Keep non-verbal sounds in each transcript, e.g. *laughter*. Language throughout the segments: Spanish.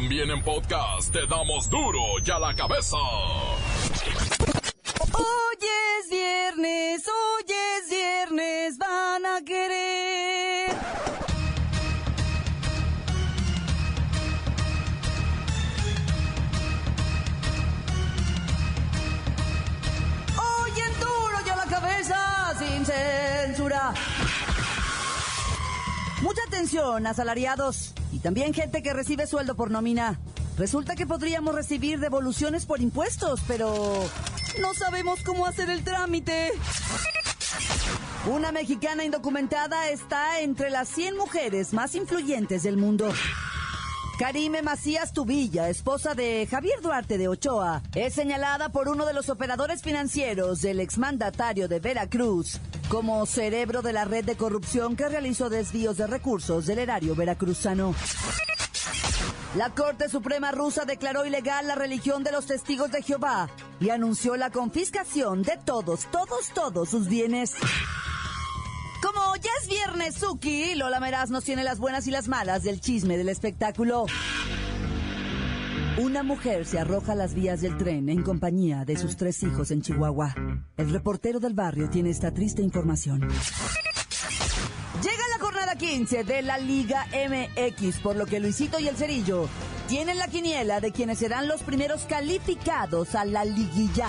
También en podcast te damos duro y a la cabeza. Hoy es viernes, hoy es viernes, van a querer. Hoy en duro y la cabeza, sin censura. Mucha atención, asalariados y también gente que recibe sueldo por nómina. Resulta que podríamos recibir devoluciones por impuestos, pero no sabemos cómo hacer el trámite. Una mexicana indocumentada está entre las 100 mujeres más influyentes del mundo. Karime Macías Tubilla, esposa de Javier Duarte de Ochoa, es señalada por uno de los operadores financieros del exmandatario de Veracruz como cerebro de la red de corrupción que realizó desvíos de recursos del erario veracruzano. La Corte Suprema rusa declaró ilegal la religión de los testigos de Jehová y anunció la confiscación de todos, todos, todos sus bienes. Ya es viernes, Suki, Lola Meraz nos tiene las buenas y las malas del chisme del espectáculo. Una mujer se arroja a las vías del tren en compañía de sus tres hijos en Chihuahua. El reportero del barrio tiene esta triste información. Llega la jornada 15 de la Liga MX, por lo que Luisito y el Cerillo tienen la quiniela de quienes serán los primeros calificados a la liguilla.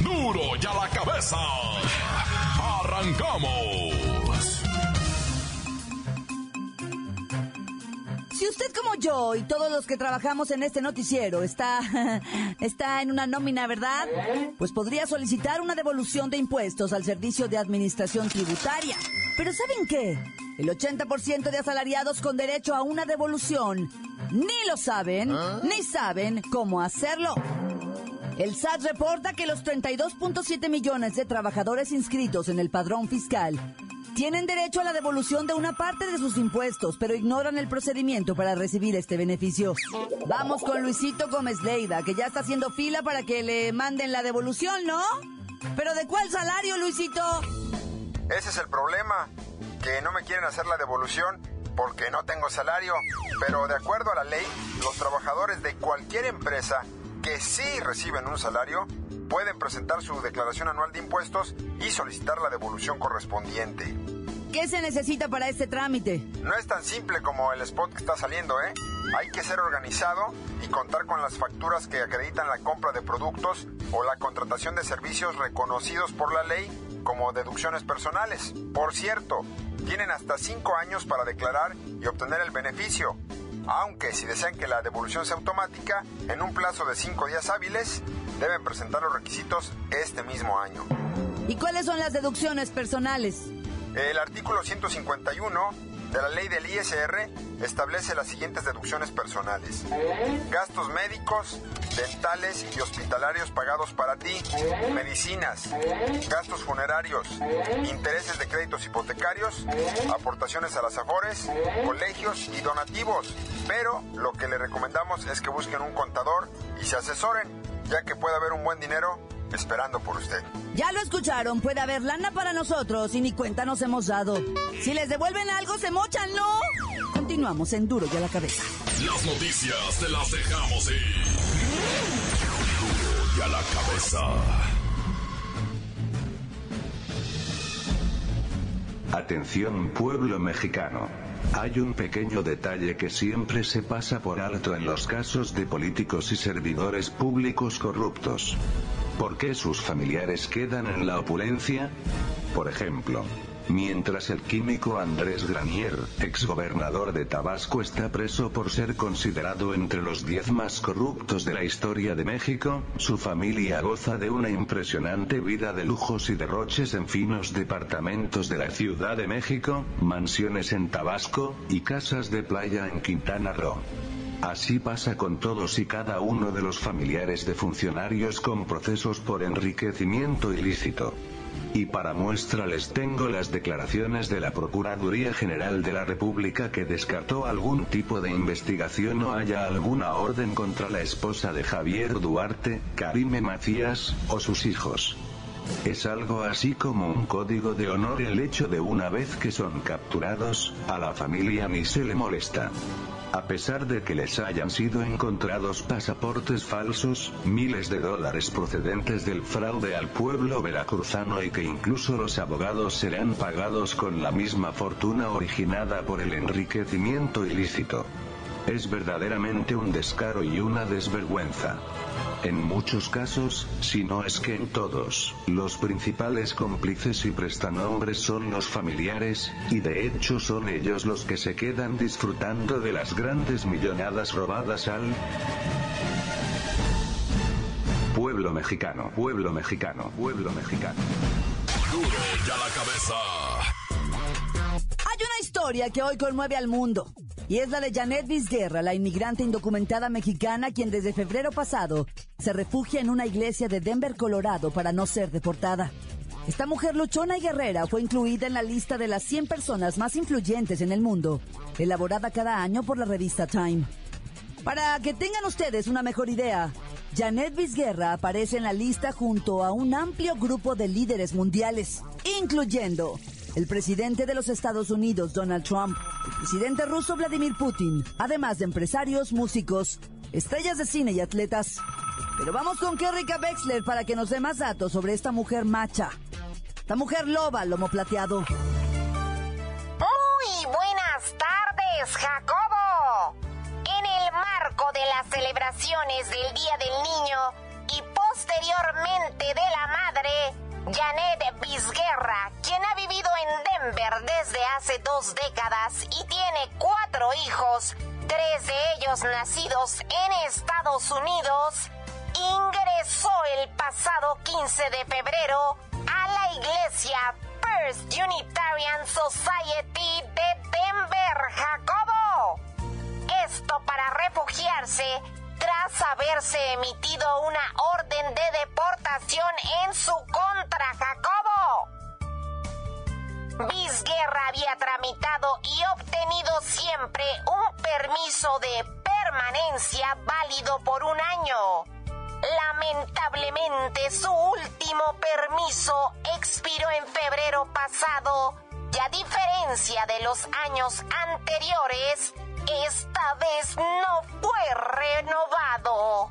Duro y a la cabeza. Arrancamos. Si usted como yo y todos los que trabajamos en este noticiero está, *laughs* está en una nómina, ¿verdad? Pues podría solicitar una devolución de impuestos al Servicio de Administración Tributaria. Pero ¿saben qué? El 80% de asalariados con derecho a una devolución ni lo saben, ni saben cómo hacerlo. El SAT reporta que los 32.7 millones de trabajadores inscritos en el padrón fiscal tienen derecho a la devolución de una parte de sus impuestos, pero ignoran el procedimiento para recibir este beneficio. Vamos con Luisito Gómez Leida, que ya está haciendo fila para que le manden la devolución, ¿no? ¿Pero de cuál salario, Luisito? Ese es el problema, que no me quieren hacer la devolución porque no tengo salario. Pero de acuerdo a la ley, los trabajadores de cualquier empresa que sí reciben un salario pueden presentar su declaración anual de impuestos y solicitar la devolución correspondiente. ¿Qué se necesita para este trámite? No es tan simple como el spot que está saliendo, ¿eh? Hay que ser organizado y contar con las facturas que acreditan la compra de productos o la contratación de servicios reconocidos por la ley como deducciones personales. Por cierto, tienen hasta cinco años para declarar y obtener el beneficio. Aunque si desean que la devolución sea automática, en un plazo de cinco días hábiles, deben presentar los requisitos este mismo año. ¿Y cuáles son las deducciones personales? El artículo 151 de la ley del ISR establece las siguientes deducciones personales. Gastos médicos, dentales y hospitalarios pagados para ti, medicinas, gastos funerarios, intereses de créditos hipotecarios, aportaciones a las afores, colegios y donativos. Pero lo que le recomendamos es que busquen un contador y se asesoren, ya que puede haber un buen dinero esperando por usted. Ya lo escucharon, puede haber lana para nosotros y ni cuenta nos hemos dado. Si les devuelven algo, se mochan, ¿no? Continuamos en Duro y a la cabeza. Las noticias te las dejamos ir. Duro y a la cabeza. Atención pueblo mexicano. Hay un pequeño detalle que siempre se pasa por alto en los casos de políticos y servidores públicos corruptos. ¿Por qué sus familiares quedan en la opulencia? Por ejemplo, mientras el químico Andrés Granier, exgobernador de Tabasco, está preso por ser considerado entre los 10 más corruptos de la historia de México, su familia goza de una impresionante vida de lujos y derroches en finos departamentos de la Ciudad de México, mansiones en Tabasco, y casas de playa en Quintana Roo. Así pasa con todos y cada uno de los familiares de funcionarios con procesos por enriquecimiento ilícito. Y para muestra les tengo las declaraciones de la Procuraduría General de la República que descartó algún tipo de investigación o haya alguna orden contra la esposa de Javier Duarte, Karime Macías, o sus hijos. Es algo así como un código de honor el hecho de una vez que son capturados, a la familia ni se le molesta. A pesar de que les hayan sido encontrados pasaportes falsos, miles de dólares procedentes del fraude al pueblo veracruzano y que incluso los abogados serán pagados con la misma fortuna originada por el enriquecimiento ilícito. Es verdaderamente un descaro y una desvergüenza. En muchos casos, si no es que en todos, los principales cómplices y prestanombres son los familiares, y de hecho son ellos los que se quedan disfrutando de las grandes millonadas robadas al pueblo mexicano, pueblo mexicano, pueblo mexicano. Duro ya la cabeza. Hay una historia que hoy conmueve al mundo. Y es la de Janet Vizguerra, la inmigrante indocumentada mexicana quien desde febrero pasado se refugia en una iglesia de Denver, Colorado, para no ser deportada. Esta mujer luchona y guerrera fue incluida en la lista de las 100 personas más influyentes en el mundo, elaborada cada año por la revista Time. Para que tengan ustedes una mejor idea, Janet Vizguerra aparece en la lista junto a un amplio grupo de líderes mundiales, incluyendo el presidente de los Estados Unidos, Donald Trump, el presidente ruso, Vladimir Putin, además de empresarios, músicos, estrellas de cine y atletas. Pero vamos con Kerrika Wexler para que nos dé más datos sobre esta mujer macha. Esta mujer loba, lomo plateado. Muy buenas tardes, Jacobo. En el marco de las celebraciones del Día del Niño y posteriormente de la Madre, Janet Vizguerra, quien ha vivido en Denver desde hace dos décadas y tiene cuatro hijos, tres de ellos nacidos en Estados Unidos, ingresó el pasado 15 de febrero a la iglesia First Unitarian Society de Denver, Jacobo. Esto para refugiarse tras haberse emitido una orden de deportación en su contra, Jacobo. Vizguerra había tramitado y obtenido siempre un permiso de permanencia válido por un año. Lamentablemente su último permiso expiró en febrero pasado y a diferencia de los años anteriores, esta vez no fue renovado.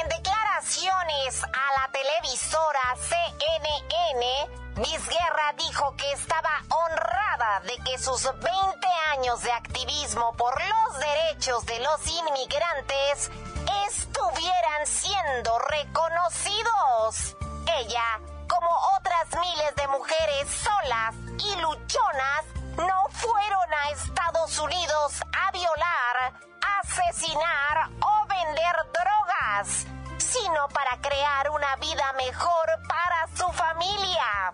En declaraciones a la televisora CNN, Vizguerra dijo que estaba honrada de que sus 20 años de activismo por los derechos de los inmigrantes estuvieran siendo reconocidos. Ella, como otras miles de mujeres solas y luchonas, Estados Unidos a violar, asesinar o vender drogas, sino para crear una vida mejor para su familia.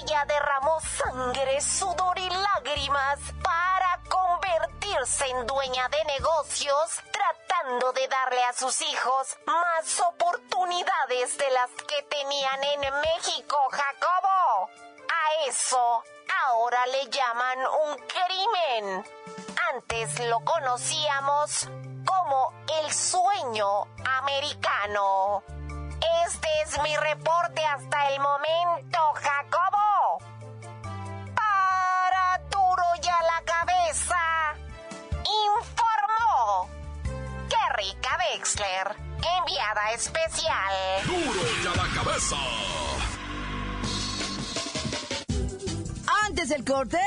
Ella derramó sangre, sudor y lágrimas para convertirse en dueña de negocios, tratando de darle a sus hijos más oportunidades de las que tenían en México, Jacobo. Eso ahora le llaman un crimen. Antes lo conocíamos como el sueño americano. Este es mi reporte hasta el momento, Jacobo. Para duro ya la cabeza, informó Kerrika Wexler, enviada especial. Duro ya la cabeza. Antes del corte,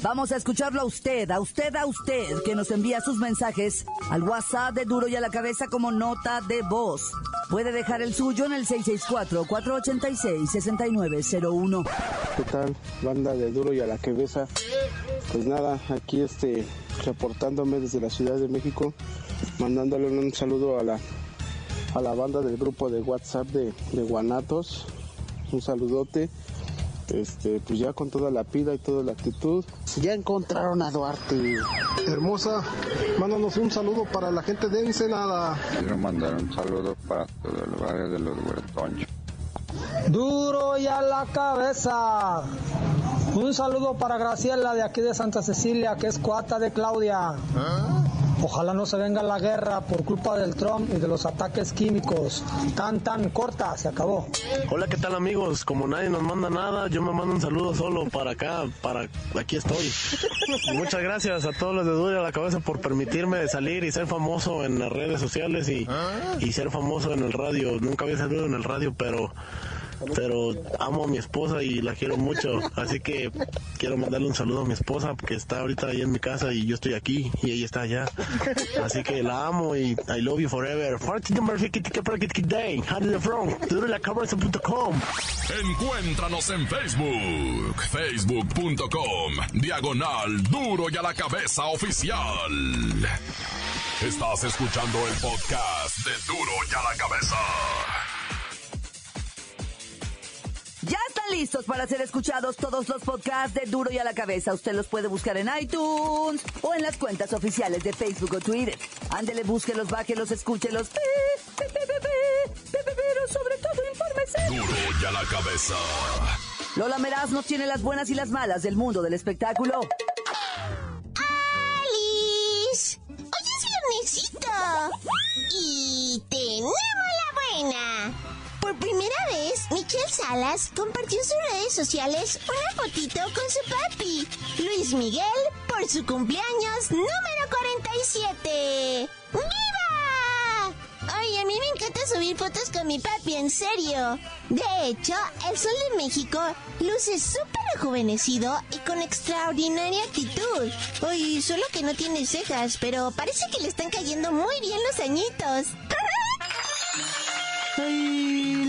vamos a escucharlo a usted, a usted, a usted, que nos envía sus mensajes al WhatsApp de Duro y a la Cabeza como nota de voz. Puede dejar el suyo en el 664-486-6901. ¿Qué tal, banda de Duro y a la Cabeza? Pues nada, aquí este, reportándome desde la Ciudad de México, mandándole un saludo a la, a la banda del grupo de WhatsApp de, de Guanatos. Un saludote. Este, pues ya con toda la pila y toda la actitud. Ya encontraron a Duarte. Hermosa, mándanos un saludo para la gente de Ensenada. Quiero mandar un saludo para todo el barrio de los Huertonchos. Duro y a la cabeza. Un saludo para Graciela de aquí de Santa Cecilia, que es cuata de Claudia. Ojalá no se venga la guerra por culpa del Trump y de los ataques químicos. Tan, tan corta, se acabó. Hola, ¿qué tal amigos? Como nadie nos manda nada, yo me mando un saludo solo para acá, para aquí estoy. muchas gracias a todos los de Duro y a la cabeza por permitirme salir y ser famoso en las redes sociales y, y ser famoso en el radio. Nunca había salido en el radio, pero pero amo a mi esposa y la quiero mucho, así que quiero mandarle un saludo a mi esposa que está ahorita ahí en mi casa y yo estoy aquí y ella está allá. Así que la amo y I love you forever. Encuéntranos en Facebook, facebook.com, diagonal duro y a la cabeza oficial. Estás escuchando el podcast de Duro y a la cabeza. Listos para ser escuchados todos los podcasts de Duro y a la Cabeza. Usted los puede buscar en iTunes o en las cuentas oficiales de Facebook o Twitter. Ándele, búsquelos, bájelos, escúchelos. Pero sobre todo, infórmese. Duro y a la Cabeza. Lola Meraz nos tiene las buenas y las malas del mundo del espectáculo. ¡Alice! Hoy es viernesito. Y tenemos la buena. Por primera vez, Michelle Salas compartió en sus redes sociales una fotito con su papi, Luis Miguel, por su cumpleaños número 47. ¡Viva! Ay, a mí me encanta subir fotos con mi papi, en serio. De hecho, el Sol de México luce súper rejuvenecido y con extraordinaria actitud. Ay, solo que no tiene cejas, pero parece que le están cayendo muy bien los añitos.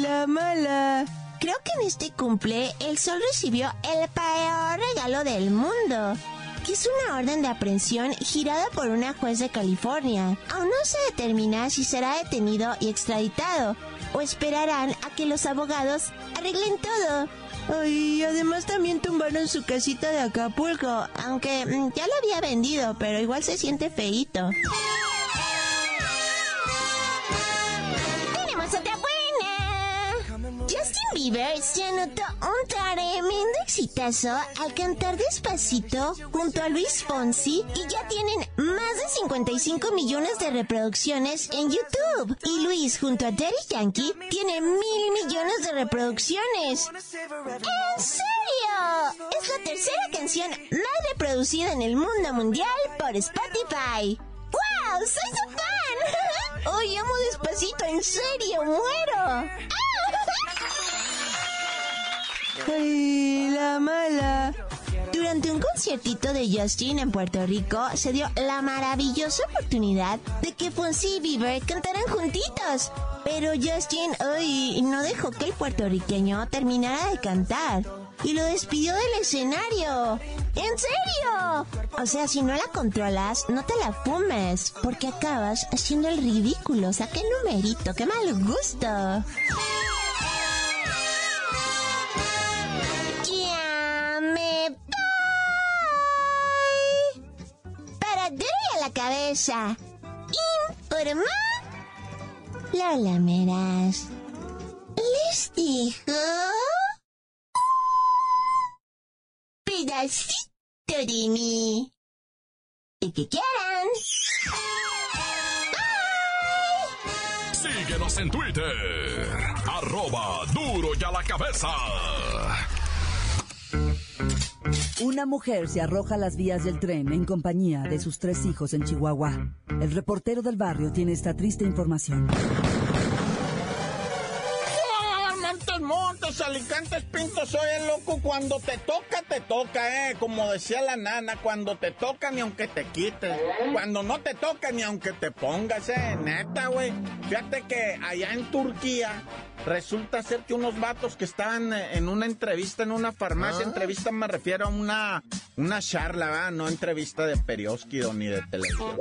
¡Ay, la mala! Creo que en este cumple el sol recibió el peor regalo del mundo, que es una orden de aprehensión girada por una juez de California. Aún no se determina si será detenido y extraditado, o esperarán a que los abogados arreglen todo. Ay, además también tumbaron su casita de Acapulco, aunque mm, ya lo había vendido, pero igual se siente feíto. Bieber se anotó un tremendo exitazo al cantar despacito junto a Luis Fonsi y ya tienen más de 55 millones de reproducciones en YouTube. Y Luis junto a Daddy Yankee tiene mil millones de reproducciones. ¿En serio? Es la tercera canción más reproducida en el mundo mundial por Spotify. ¡Wow! ¡Soy su fan! *laughs* ¡Ay, amo despacito! ¡En serio! ¡Muero! ¡Ay, la mala! Durante un conciertito de Justin en Puerto Rico se dio la maravillosa oportunidad de que Fonsi y Bieber cantaran juntitos. Pero Justin, ay, no dejó que el puertorriqueño terminara de cantar. Y lo despidió del escenario. ¿En serio? O sea, si no la controlas, no te la fumes. Porque acabas haciendo el ridículo. O sea, qué numerito, qué mal gusto. Y a la cabeza. Informa. Lola Meras. Les dijo. Pedacito de mí. Y que quieran. Síguenos en Twitter. Arroba duro y a la cabeza. Una mujer se arroja a las vías del tren en compañía de sus tres hijos en Chihuahua. El reportero del barrio tiene esta triste información. Alicantes, pintos, soy el loco. Cuando te toca, te toca, eh. Como decía la nana, cuando te toca ni aunque te quites. Cuando no te toca ni aunque te pongas, eh. Neta, güey. Fíjate que allá en Turquía resulta ser que unos vatos que estaban eh, en una entrevista en una farmacia, entrevista me refiero a una, una charla, ¿verdad? No entrevista de periódico ni de televisión.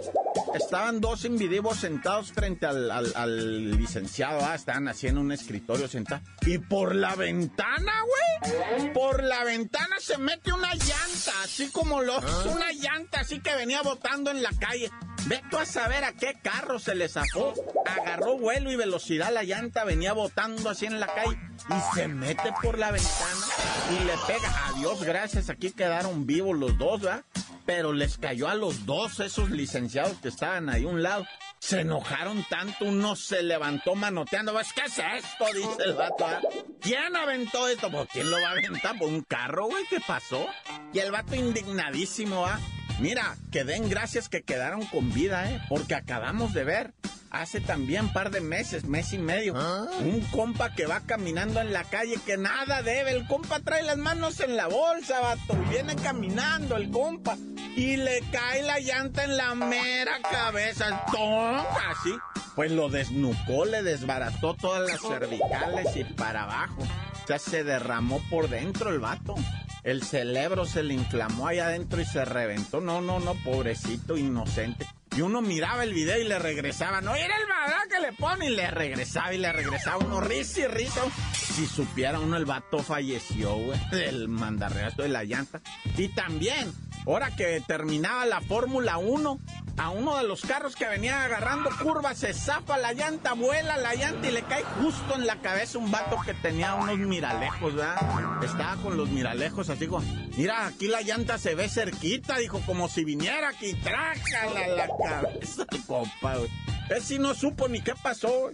Estaban dos individuos sentados frente al, al- al licenciado, ah, estaban haciendo un escritorio sentado. Y por la ventana, güey, por la ventana se mete una llanta, así como los, una llanta así que venía botando en la calle. Ve tú a saber a qué carro se le zafó. Agarró vuelo y velocidad la llanta, venía botando así en la calle y se mete por la ventana y le pega. Adiós, gracias, aquí quedaron vivos los dos, ¿verdad? Pero les cayó a los dos esos licenciados que estaban ahí a un lado. Se enojaron tanto, uno se levantó manoteando. Pues, ¿Qué es esto? Dice el vato. ¿ah? ¿Quién aventó esto? Pues, ¿quién lo va a aventar? Pues, un carro, güey, ¿qué pasó? Y el vato indignadísimo, ¿ah? Mira, que den gracias que quedaron con vida, ¿eh? Porque acabamos de ver hace también par de meses, mes y medio, un compa que va caminando en la calle que nada debe. El compa trae las manos en la bolsa, vato. Viene caminando el compa y le cae la llanta en la mera cabeza. ¡Toma! Así. Pues lo desnucó, le desbarató todas las cervicales y para abajo. O sea, se derramó por dentro el vato. El cerebro se le inflamó ahí adentro y se reventó. No, no, no, pobrecito, inocente. Y uno miraba el video y le regresaba. No, era el verdad que le pone y le regresaba y le regresaba. Uno risa y risa. Si supiera uno, el vato falleció, güey. *laughs* El mandarreazo de la llanta. Y también, ahora que terminaba la Fórmula 1, a uno de los carros que venía agarrando curvas se zapa la llanta, vuela la llanta y le cae justo en la cabeza un vato que tenía unos miralejos, ¿verdad? Estaba con los miralejos así como, mira, aquí la llanta se ve cerquita, dijo, como si viniera aquí, trájala la cabeza compa, güey. Ese sí no supo ni qué pasó.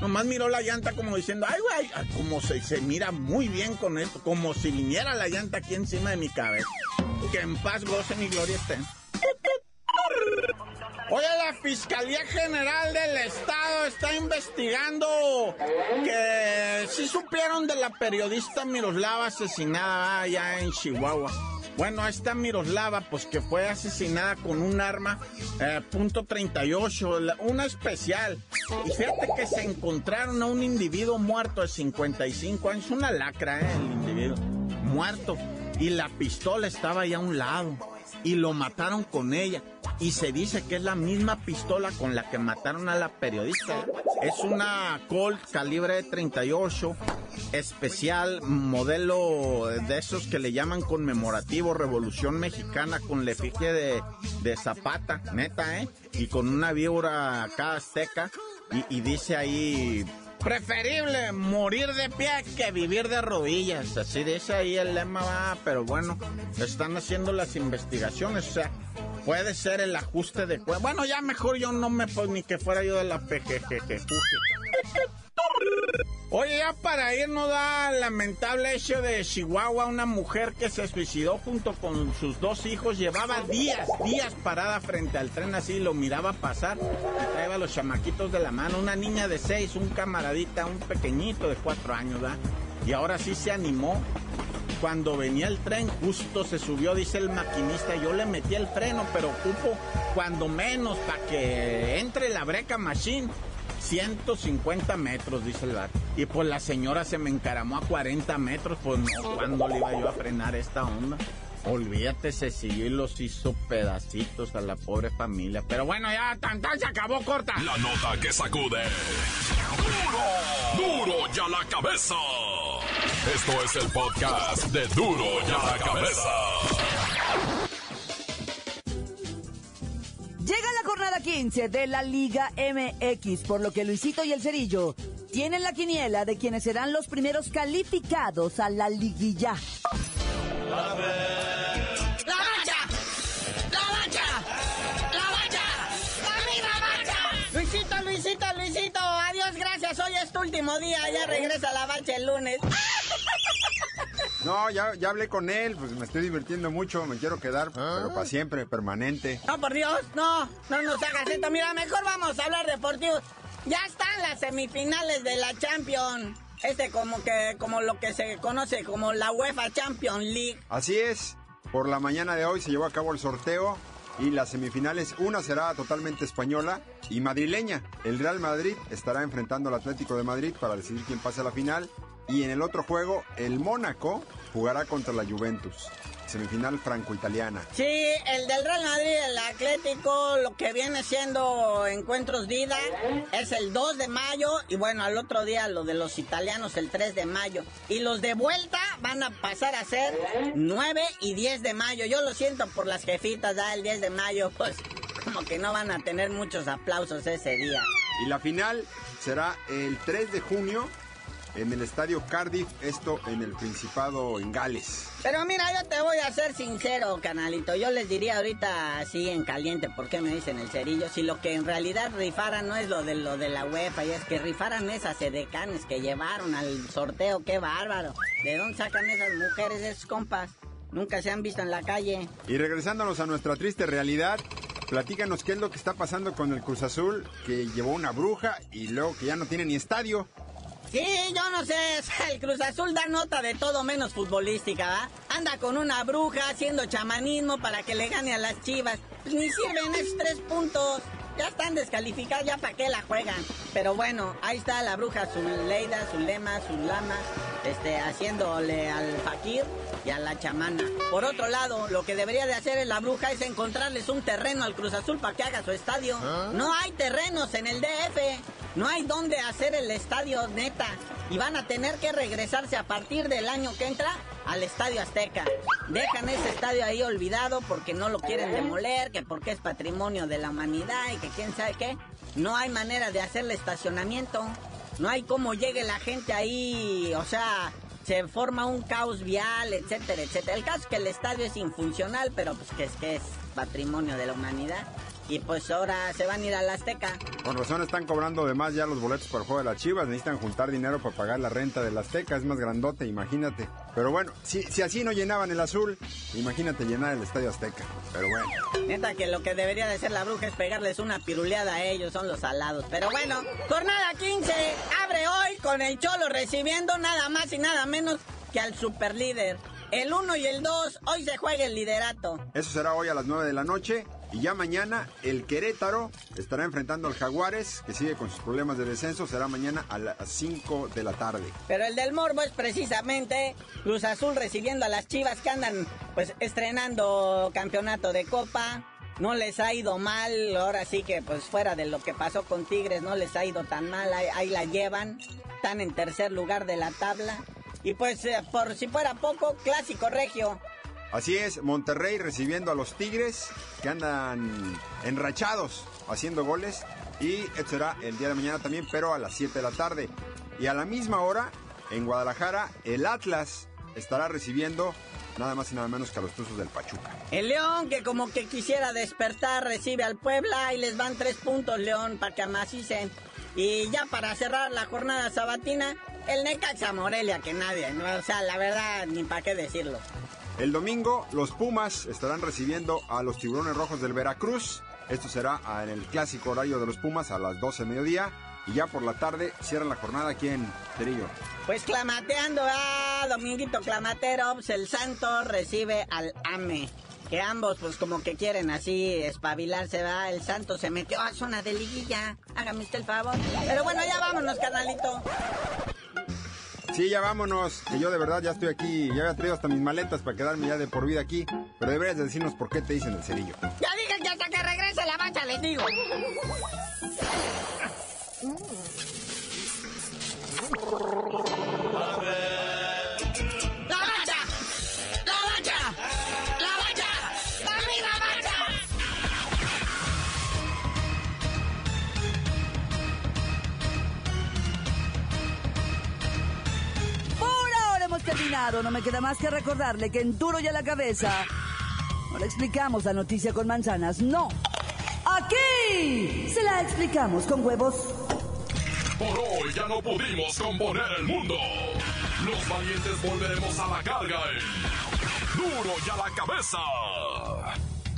Nomás miró la llanta como diciendo, ay, güey, ay, como se, se mira muy bien con esto, como si viniera la llanta aquí encima de mi cabeza. Que en paz goce mi gloria esté. Oye, la Fiscalía General del Estado está investigando que sí supieron de la periodista Miroslava asesinada allá en Chihuahua. Bueno, esta Miroslava, pues que fue asesinada con un arma eh, punto 38, la- una especial. Y fíjate que se encontraron a un individuo muerto de 55 años, una lacra, eh, el individuo, muerto. Y la pistola estaba ahí a un lado. Y lo mataron con ella. Y se dice que es la misma pistola con la que mataron a la periodista. Es una Colt calibre 38 especial, modelo de esos que le llaman conmemorativo Revolución Mexicana con la efigie de, Zapata, neta, ¿eh? Y con una víbora acá azteca. Y, y dice ahí, preferible morir de pie que vivir de rodillas. Así dice ahí el lema, va, pero bueno, están haciendo las investigaciones, o sea, puede ser el ajuste de Bueno, ya mejor yo no me pues ni que fuera yo de la PGG. Oye, ya para irnos da lamentable hecho de Chihuahua, una mujer que se suicidó junto con sus dos hijos, llevaba días, días parada frente al tren así, lo miraba pasar y traía los chamaquitos de la mano, una niña de seis, un camaradita, un pequeñito de cuatro años, ¿verdad? Y ahora sí se animó. Cuando venía el tren, justo se subió, dice el maquinista, yo le metí el freno, pero ocupo cuando menos para que entre la breca machine. 150 metros, dice el vato. Y pues la señora se me encaramó a 40 metros, pues no, ¿cuándo le iba yo a frenar esta onda? Olvídate, se siguió y los hizo pedacitos a la pobre familia. Pero bueno, ya tan tan se acabó corta. La nota que sacude. ¡Duro! ¡Duro ya la cabeza! Esto es el podcast de Duro ya la cabeza. Llega la jornada 15 de la Liga MX, por lo que Luisito y el Cerillo tienen la quiniela de quienes serán los primeros calificados a la liguilla. ¡La mancha! ¡La mancha! ¡La mancha! ¡Arriba mancha! Luisito, Luisito, Luisito, adiós, gracias. Hoy es tu último día, ya regresa la mancha el lunes. No, ya, ya hablé con él, pues me estoy divirtiendo mucho, me quiero quedar, pero para siempre, permanente. No, por Dios, no, no nos hagas esto. Mira, mejor vamos a hablar deportivos. Ya están las semifinales de la Champions. Este como que, como lo que se conoce como la UEFA Champions League. Así es, por la mañana de hoy se llevó a cabo el sorteo y las semifinales, una será totalmente española y madrileña. El Real Madrid estará enfrentando al Atlético de Madrid para decidir quién pasa a la final y en el otro juego el Mónaco jugará contra la Juventus. semifinal franco-italiana. Sí, el del Real Madrid, el Atlético, lo que viene siendo encuentros de ida es el 2 de mayo y bueno, al otro día lo de los italianos el 3 de mayo. Y los de vuelta van a pasar a ser 9 y 10 de mayo. Yo lo siento por las jefitas, ya el 10 de mayo, pues como que no van a tener muchos aplausos ese día. Y la final será el 3 de junio en el estadio Cardiff, esto en el Principado en Gales. Pero mira, yo te voy a ser sincero, canalito. Yo les diría ahorita así en caliente, ¿por qué me dicen el cerillo? Si lo que en realidad rifaran no es lo de lo de la UEFA, y es que rifaran esas edecanes que llevaron al sorteo, qué bárbaro. ¿De dónde sacan esas mujeres, esos compas? Nunca se han visto en la calle. Y regresándonos a nuestra triste realidad, platícanos qué es lo que está pasando con el Cruz Azul, que llevó una bruja y luego que ya no tiene ni estadio. Sí, yo no sé, *laughs* el Cruz Azul da nota de todo menos futbolística, ¿va? Anda con una bruja haciendo chamanismo para que le gane a las chivas. Pues ni sirven esos tres puntos. Ya están descalificados, ya para qué la juegan. Pero bueno, ahí está la bruja Zuleida, Zulema, Zulama, este, haciéndole al fakir y a la chamana. Por otro lado, lo que debería de hacer la bruja es encontrarles un terreno al Cruz Azul para que haga su estadio. No hay terrenos en el DF. No hay dónde hacer el estadio neta. Y van a tener que regresarse a partir del año que entra al Estadio Azteca. Dejan ese estadio ahí olvidado porque no lo quieren demoler, que porque es patrimonio de la humanidad y que quién sabe qué. No hay manera de hacerle estacionamiento. No hay cómo llegue la gente ahí, o sea, se forma un caos vial, etcétera, etcétera. El caso es que el estadio es infuncional, pero pues que es que es patrimonio de la humanidad. Y pues ahora se van a ir a la Azteca. Con razón están cobrando de más ya los boletos para el juego de las Chivas. Necesitan juntar dinero para pagar la renta de la Azteca. Es más grandote, imagínate. Pero bueno, si, si así no llenaban el azul, imagínate llenar el Estadio Azteca. Pero bueno. Neta que lo que debería de hacer la bruja es pegarles una piruleada a ellos, son los salados. Pero bueno, jornada 15 abre hoy con el Cholo recibiendo nada más y nada menos que al superlíder. El 1 y el 2, hoy se juega el liderato. Eso será hoy a las 9 de la noche. Y ya mañana el Querétaro estará enfrentando al Jaguares, que sigue con sus problemas de descenso. Será mañana a las 5 de la tarde. Pero el del Morbo es precisamente Cruz Azul recibiendo a las Chivas que andan pues estrenando campeonato de Copa. No les ha ido mal, ahora sí que pues fuera de lo que pasó con Tigres no les ha ido tan mal, ahí, la llevan, están en tercer lugar de la tabla. Y pues eh, por si fuera poco, clásico regio. Así es, Monterrey recibiendo a los Tigres que andan enrachados haciendo goles. Y esto será el día de mañana también, pero a las 7 de la tarde. Y a la misma hora, en Guadalajara, el Atlas estará recibiendo nada más y nada menos que a los Tuzos del Pachuca. El León, que como que quisiera despertar, recibe al Puebla y les van tres puntos, León, para que amacicen. Y ya para cerrar la jornada sabatina, el Necaxa Morelia, que nadie, ¿no? o sea, la verdad, ni para qué decirlo. El domingo, los Pumas estarán recibiendo a los Tiburones Rojos del Veracruz. Esto será en el clásico horario de los Pumas a las 12 de mediodía. Y ya por la tarde cierran la jornada aquí en Cerillo. Pues clamateando a Dominguito Clamatero, pues el Santo recibe al AME. Que ambos, pues como que quieren así espabilarse, va. El Santo se metió a zona de liguilla. Hágame usted el favor. Pero bueno, ya vámonos, canalito. Sí, ya vámonos, que yo de verdad ya estoy aquí, ya había traído hasta mis maletas para quedarme ya de por vida aquí, pero deberías de decirnos por qué te dicen el cerillo. Ya dije que hasta que regrese la mancha les digo. Terminado. No me queda más que recordarle que en duro y a la cabeza no le explicamos la noticia con manzanas, no. Aquí se la explicamos con huevos. Por hoy ya no pudimos componer el mundo. Los valientes volveremos a la carga en Duro y a la cabeza.